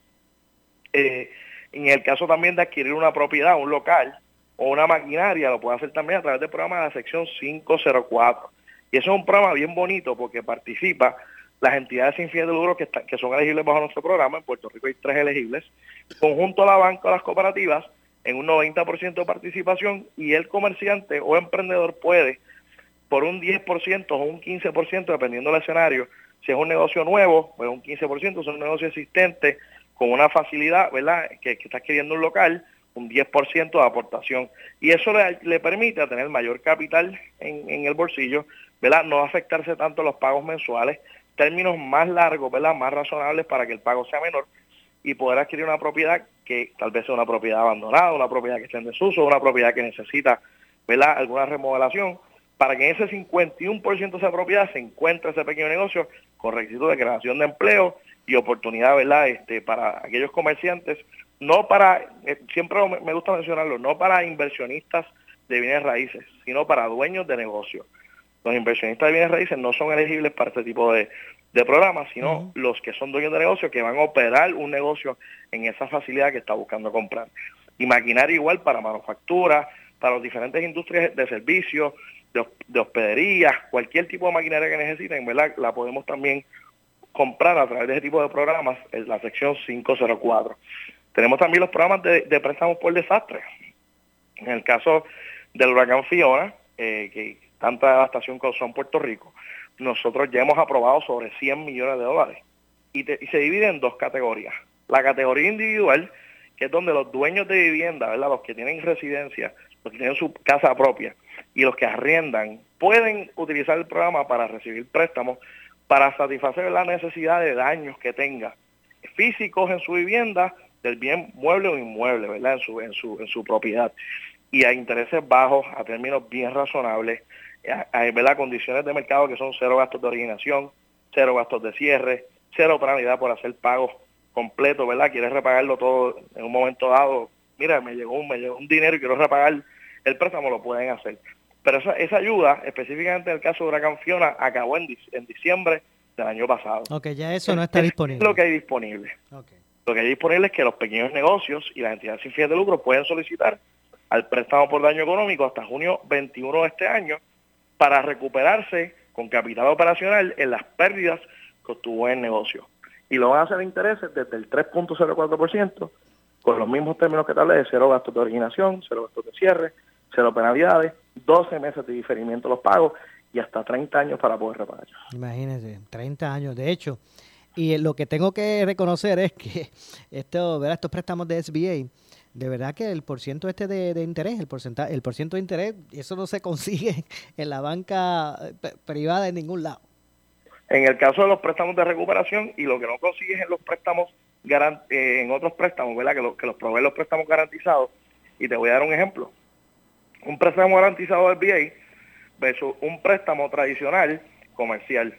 Eh, en el caso también de adquirir una propiedad, un local o una maquinaria, lo puede hacer también a través del programa de la sección 504. Y eso es un programa bien bonito porque participa las entidades sin fines de lucro que, que son elegibles bajo nuestro programa. En Puerto Rico hay tres elegibles. Conjunto a la banca o las cooperativas en un 90% de participación y el comerciante o emprendedor puede por un 10% o un 15%, dependiendo del escenario, si es un negocio nuevo, pues un 15%, si es un negocio existente, con una facilidad, ¿verdad?, que, está adquiriendo un local, un 10% de aportación. Y eso le, permite tener mayor capital en, en, el bolsillo, ¿verdad?, no afectarse tanto los pagos mensuales, términos más largos, ¿verdad?, más razonables para que el pago sea menor y poder adquirir una propiedad que tal vez sea una propiedad abandonada, una propiedad que esté en desuso, una propiedad que necesita ¿verdad? alguna remodelación, para que en ese 51% de esa propiedad se encuentre ese pequeño negocio con requisitos de creación de empleo y oportunidad ¿verdad? Este, para aquellos comerciantes, no para, eh, siempre me gusta mencionarlo, no para inversionistas de bienes raíces, sino para dueños de negocios. Los inversionistas de bienes raíces no son elegibles para este tipo de, de programas, sino los que son dueños de negocio que van a operar un negocio en esa facilidad que está buscando comprar. Y maquinaria igual para manufactura, para las diferentes industrias de servicios, de, hospedería, cualquier tipo de maquinaria que necesiten, ¿verdad? La podemos también comprar a través de ese tipo de programas en la sección 504. Tenemos también los programas de, préstamos por desastre. En el caso del huracán Fiona, eh, que tanta devastación causó en Puerto Rico, nosotros ya hemos aprobado sobre 100 millones de dólares y, se divide en dos categorías. La categoría individual, que es donde los dueños de vivienda, ¿verdad? los que tienen residencia, los que tienen su casa propia y los que arriendan, pueden utilizar el programa para recibir préstamos para satisfacer la necesidad de daños que tenga físicos en su vivienda, del bien mueble o inmueble, ¿verdad? En su, en su, en su propiedad. Y a intereses bajos, a términos bien razonables, hay condiciones de mercado que son cero gastos de originación, cero gastos de cierre, cero penalidad por hacer pagos completos, ¿verdad? Quieres repagarlo todo en un momento dado, mira, me llegó un, me llegó un dinero y quiero repagar el préstamo, lo pueden hacer. Pero esa, esa ayuda, específicamente en el caso de Huracán Fiona, acabó en, en diciembre del año pasado. Ok, ya eso no está disponible. lo que hay disponible. Lo que hay disponible es que los pequeños negocios y las entidades sin fines de lucro pueden solicitar al préstamo por daño económico hasta junio 21 de este año para recuperarse con capital operacional en las pérdidas que obtuvo el negocio. Y lo van a hacer intereses desde el 3.04%, con los mismos términos que de cero gastos de originación, cero gastos de cierre, cero penalidades, 12 meses de diferimiento de los pagos y hasta 30 años para poder repagar. Imagínense, 30 años. De hecho, y lo que tengo que reconocer es que esto, estos préstamos de SBA de verdad que el porciento este de, interés, el porcentaje, el porciento de interés, eso no se consigue en la banca eh, privada en ningún lado. En el caso de los préstamos de recuperación y lo que no consigues en los préstamos eh, en otros préstamos, ¿verdad? Que, que los proveen los préstamos garantizados. Y te voy a dar un ejemplo. Un préstamo garantizado del BA versus un préstamo tradicional comercial.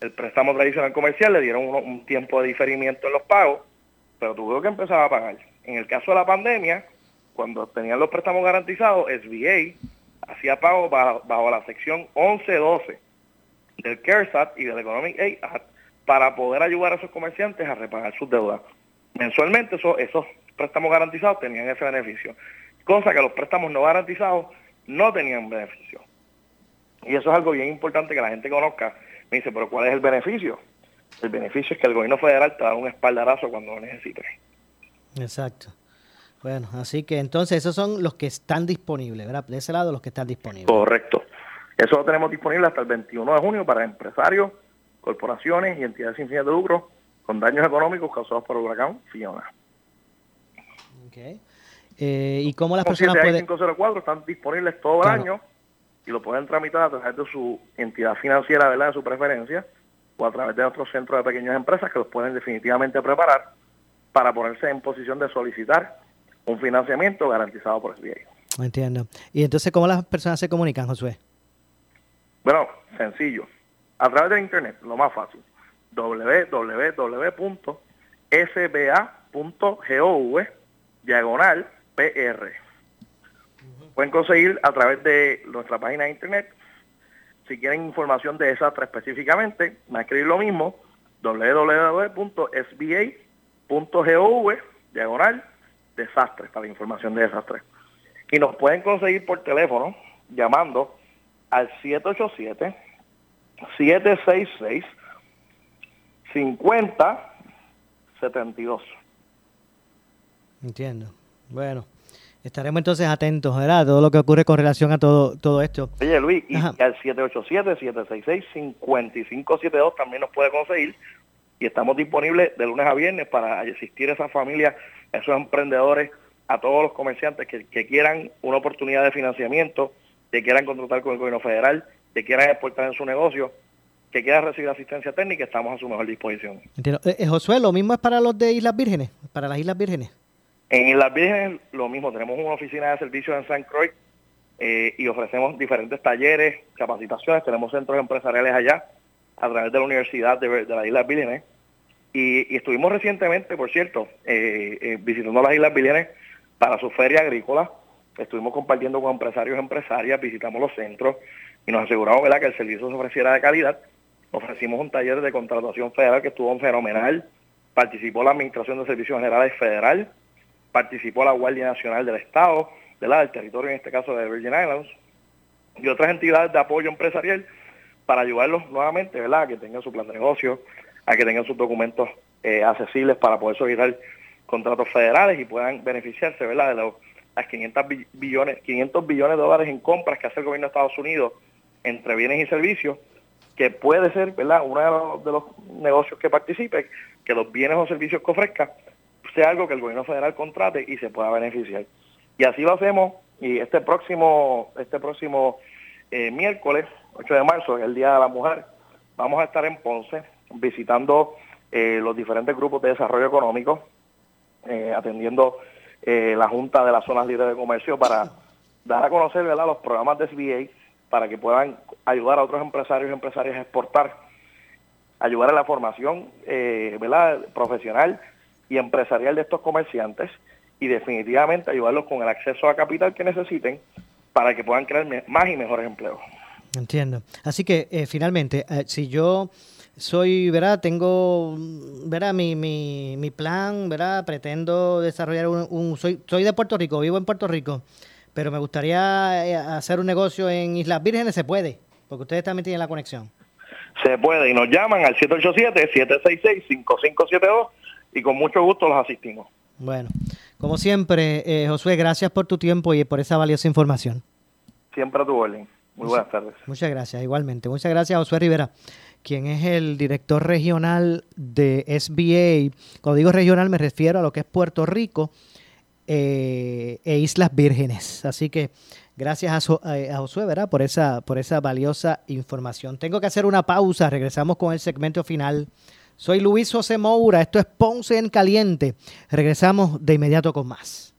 El préstamo tradicional comercial le dieron un, tiempo de diferimiento en los pagos, pero tuvo que empezar a pagar. En el caso de la pandemia, cuando tenían los préstamos garantizados, SBA hacía pago bajo, la sección 1112 del CARES Act y del Economic Aid Act para poder ayudar a esos comerciantes a repagar sus deudas. Mensualmente esos préstamos garantizados tenían ese beneficio, cosa que los préstamos no garantizados no tenían beneficio. Y eso es algo bien importante que la gente conozca. Me dice, pero ¿cuál es el beneficio? El beneficio es que el gobierno federal te da un espaldarazo cuando lo necesites. Exacto. Bueno, así que entonces esos son los que están disponibles, ¿verdad? De ese lado los que están disponibles. Correcto. Eso lo tenemos disponible hasta el 21 de junio para empresarios, corporaciones y entidades sin fines de lucro con daños económicos causados por el huracán Fiona. Okay. Eh, ¿Y cómo las personas pueden...? 504 están disponibles todo el año y lo pueden tramitar a través de su entidad financiera, ¿verdad?, de su preferencia, o a través de nuestros centros de pequeñas empresas que los pueden definitivamente preparar para ponerse en posición de solicitar un financiamiento garantizado por SBA. Entiendo. ¿Y entonces cómo las personas se comunican, Josué? Bueno, sencillo. A través de Internet, lo más fácil. www.sba.gov diagonal PR. Pueden conseguir a través de nuestra página de Internet. Si quieren información de desastre específicamente, me escribir lo mismo, www.sba.gov diagonal desastre, para información de desastre. Y nos pueden conseguir por teléfono llamando al 787-766-5072. Entiendo. Bueno, estaremos entonces atentos, ¿verdad? todo lo que ocurre con relación a todo, todo esto. Oye, Luis, y al 787-766-5572 también nos puede conseguir. Y estamos disponibles de lunes a viernes para asistir a esas familias, a esos emprendedores a todos los comerciantes que, quieran una oportunidad de financiamiento, que quieran contratar con el gobierno federal, que quieran exportar en su negocio, que quieran recibir asistencia técnica, estamos a su mejor disposición. Entiendo. Eh, eh, Josué, ¿lo mismo es para los de Islas Vírgenes? ¿Para las Islas Vírgenes? En Islas Vírgenes lo mismo, tenemos una oficina de servicios en San Croix eh, y ofrecemos diferentes talleres, capacitaciones, tenemos centros empresariales allá a través de la Universidad de, las Islas Vírgenes. Y, estuvimos recientemente, por cierto, visitando las Islas Vírgenes para su feria agrícola. Estuvimos compartiendo con empresarios y empresarias, visitamos los centros y nos aseguramos ¿verdad? que el servicio se ofreciera de calidad. Ofrecimos un taller de contratación federal que estuvo fenomenal. Participó la Administración de Servicios Generales Federal, participó la Guardia Nacional del Estado, del territorio, en este caso de Virgin Islands, y otras entidades de apoyo empresarial para ayudarlos nuevamente ¿verdad? a que tengan su plan de negocio, a que tengan sus documentos eh, accesibles para poder solicitar contratos federales y puedan beneficiarse ¿verdad? de las 500 billones, 500 billones de dólares en compras que hace el gobierno de Estados Unidos entre bienes y servicios, que puede ser ¿verdad? uno de los, negocios que participe, que los bienes o servicios que ofrezca sea algo que el gobierno federal contrate y se pueda beneficiar. Y así lo hacemos y este próximo, este próximo eh, miércoles, 8 de marzo, el Día de la Mujer, vamos a estar en Ponce visitando eh, los diferentes grupos de desarrollo económico eh, atendiendo la Junta de las Zonas Libres de Comercio para dar a conocer ¿verdad? los programas de SBA para que puedan ayudar a otros empresarios y empresarias a exportar, ayudar a la formación ¿verdad? profesional y empresarial de estos comerciantes y definitivamente ayudarlos con el acceso a capital que necesiten para que puedan crear más y mejores empleos. Entiendo. Así que finalmente, si yo soy, ¿verdad? Tengo, ¿verdad? Mi, mi, mi plan, ¿verdad? Pretendo desarrollar un, soy, soy de Puerto Rico, vivo en Puerto Rico, pero me gustaría eh, hacer un negocio en Islas Vírgenes, se puede, porque ustedes también tienen la conexión. Se puede, y nos llaman al 787-766-5572 y con mucho gusto los asistimos. Bueno, como siempre, eh, Josué, gracias por tu tiempo y por esa valiosa información. Siempre a tu orden. Muy buenas tardes. Muchas gracias, igualmente. Muchas gracias, Josué Rivera quien es el director regional de SBA. Cuando digo regional me refiero a lo que es Puerto Rico eh, e Islas Vírgenes. Así que gracias a, eh, a Josué ¿verdad? Por, esa, por esa valiosa información. Tengo que hacer una pausa, regresamos con el segmento final. Soy Luis José Moura, esto es Ponce en Caliente. Regresamos de inmediato con más.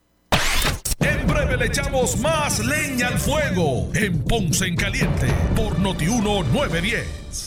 En breve le echamos más leña al fuego en Ponce en Caliente por Notiuno 910.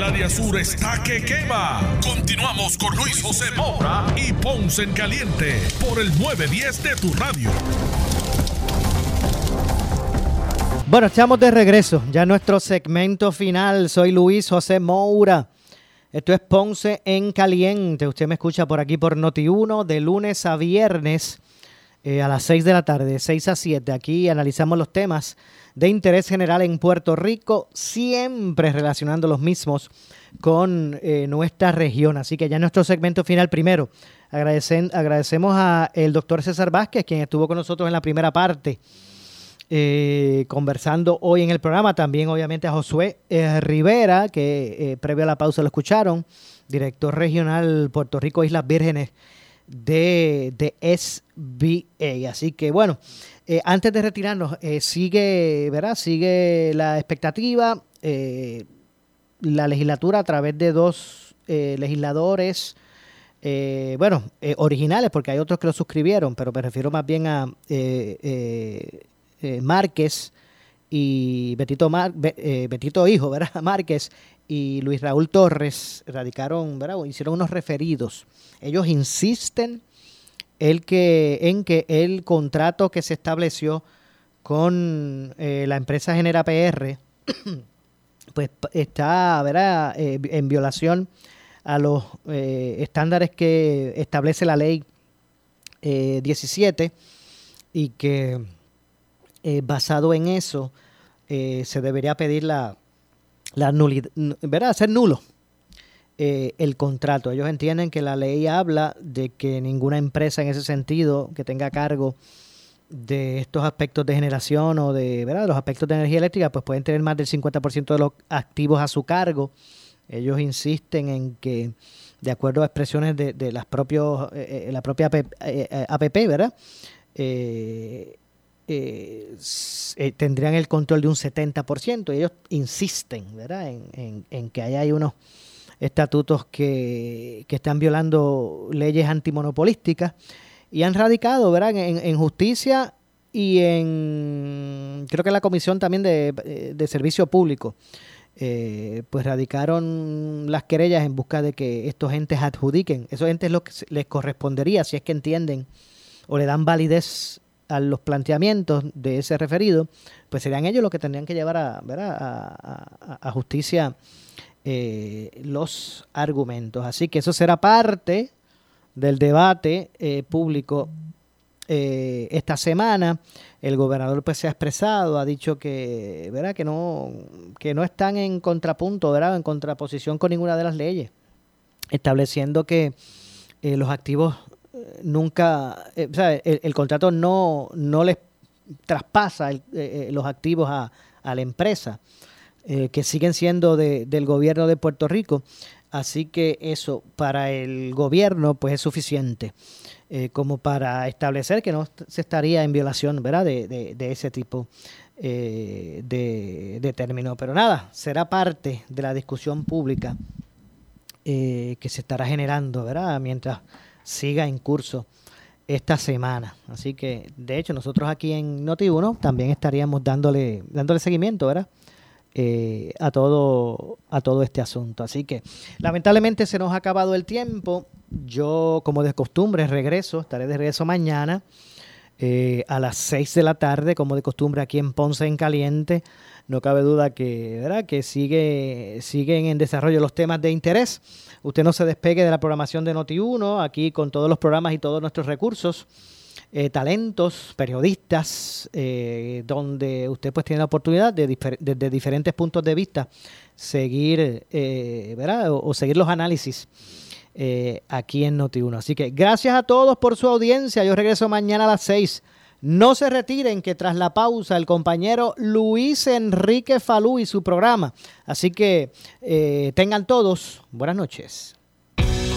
El área sur está que quema. Continuamos con Luis José Moura y Ponce en Caliente por el 910 de tu radio. Bueno, estamos de regreso. Ya nuestro segmento final. Soy Luis José Moura. Esto es Ponce en Caliente. Usted me escucha por aquí por Noti1 de lunes a viernes eh, a las 6 de la tarde, 6 a 7. Aquí analizamos los temas de interés general en Puerto Rico, siempre relacionando los mismos con eh, nuestra región. Así que ya en nuestro segmento final primero, agradecemos a el doctor César Vázquez, quien estuvo con nosotros en la primera parte, eh, conversando hoy en el programa. También obviamente a Josué eh, Rivera, que previo a la pausa lo escucharon, director regional Puerto Rico Islas Vírgenes de, de SBA. Así que bueno, antes de retirarnos, sigue, ¿verdad? Sigue la expectativa la legislatura a través de dos eh, legisladores, eh, bueno, eh, originales, porque hay otros que lo suscribieron, pero me refiero más bien a Márquez y Betito, Betito Hijo, ¿verdad? Márquez y Luis Raúl Torres radicaron, ¿verdad? Hicieron unos referidos. Ellos insisten el que, en que el contrato que se estableció con la empresa Genera PR pues está ¿verdad? Eh, en violación a los eh, estándares que establece la ley 17 eh, y que basado en eso se debería pedir la, la nulidad, ¿verdad? Hacer nulo el contrato. Ellos entienden que la ley habla de que ninguna empresa en ese sentido que tenga cargo de estos aspectos de generación o de ¿verdad? los aspectos de energía eléctrica, pues pueden tener más del 50% de los activos a su cargo. Ellos insisten en que, de acuerdo a expresiones de, de las propios, eh, eh, la propia APP, eh, ¿verdad? tendrían el control de un 70%. Y ellos insisten ¿verdad? En, en, que hay unos estatutos que, que están violando leyes antimonopolísticas y han radicado, ¿verdad? En, justicia y en, creo que la Comisión también de, eh, Servicio Público, eh, pues radicaron las querellas en busca de que estos entes adjudiquen. Esos entes lo que les correspondería, si es que entienden o le dan validez a los planteamientos de ese referido, pues serían ellos los que tendrían que llevar a, a, justicia eh, los argumentos. Así que eso será parte del debate eh, público eh, esta semana. El gobernador pues se ha expresado, ha dicho que, ¿verdad? que no que no están en contrapunto, ¿verdad? en contraposición con ninguna de las leyes, estableciendo que eh, los activos nunca, o sea, el, contrato no, no les traspasa los activos a, la empresa, que siguen siendo de, del gobierno de Puerto Rico. Así que eso para el gobierno pues es suficiente eh, como para establecer que no se estaría en violación ¿verdad? De, ese tipo eh, de, término. Pero nada, será parte de la discusión pública eh, que se estará generando ¿verdad? mientras siga en curso esta semana. Así que, de hecho, nosotros aquí en Noti1 también estaríamos dándole, dándole seguimiento, ¿verdad? Eh, a, todo, a todo este asunto. Así que lamentablemente se nos ha acabado el tiempo. Yo, como de costumbre, regreso, estaré de regreso mañana eh, a las 6 de la tarde, como de costumbre aquí en Ponce en Caliente. No cabe duda que, ¿verdad? que sigue, siguen en desarrollo los temas de interés. Usted no se despegue de la programación de Noti1, aquí con todos los programas y todos nuestros recursos. Eh, talentos, periodistas, eh, donde usted pues tiene la oportunidad de desde diferentes puntos de vista seguir, eh, ¿verdad? O, seguir los análisis aquí en Noti1. Así que gracias a todos por su audiencia. Yo regreso mañana a las 6. No se retiren que tras la pausa el compañero Luis Enrique Falú y su programa. Así que tengan todos buenas noches.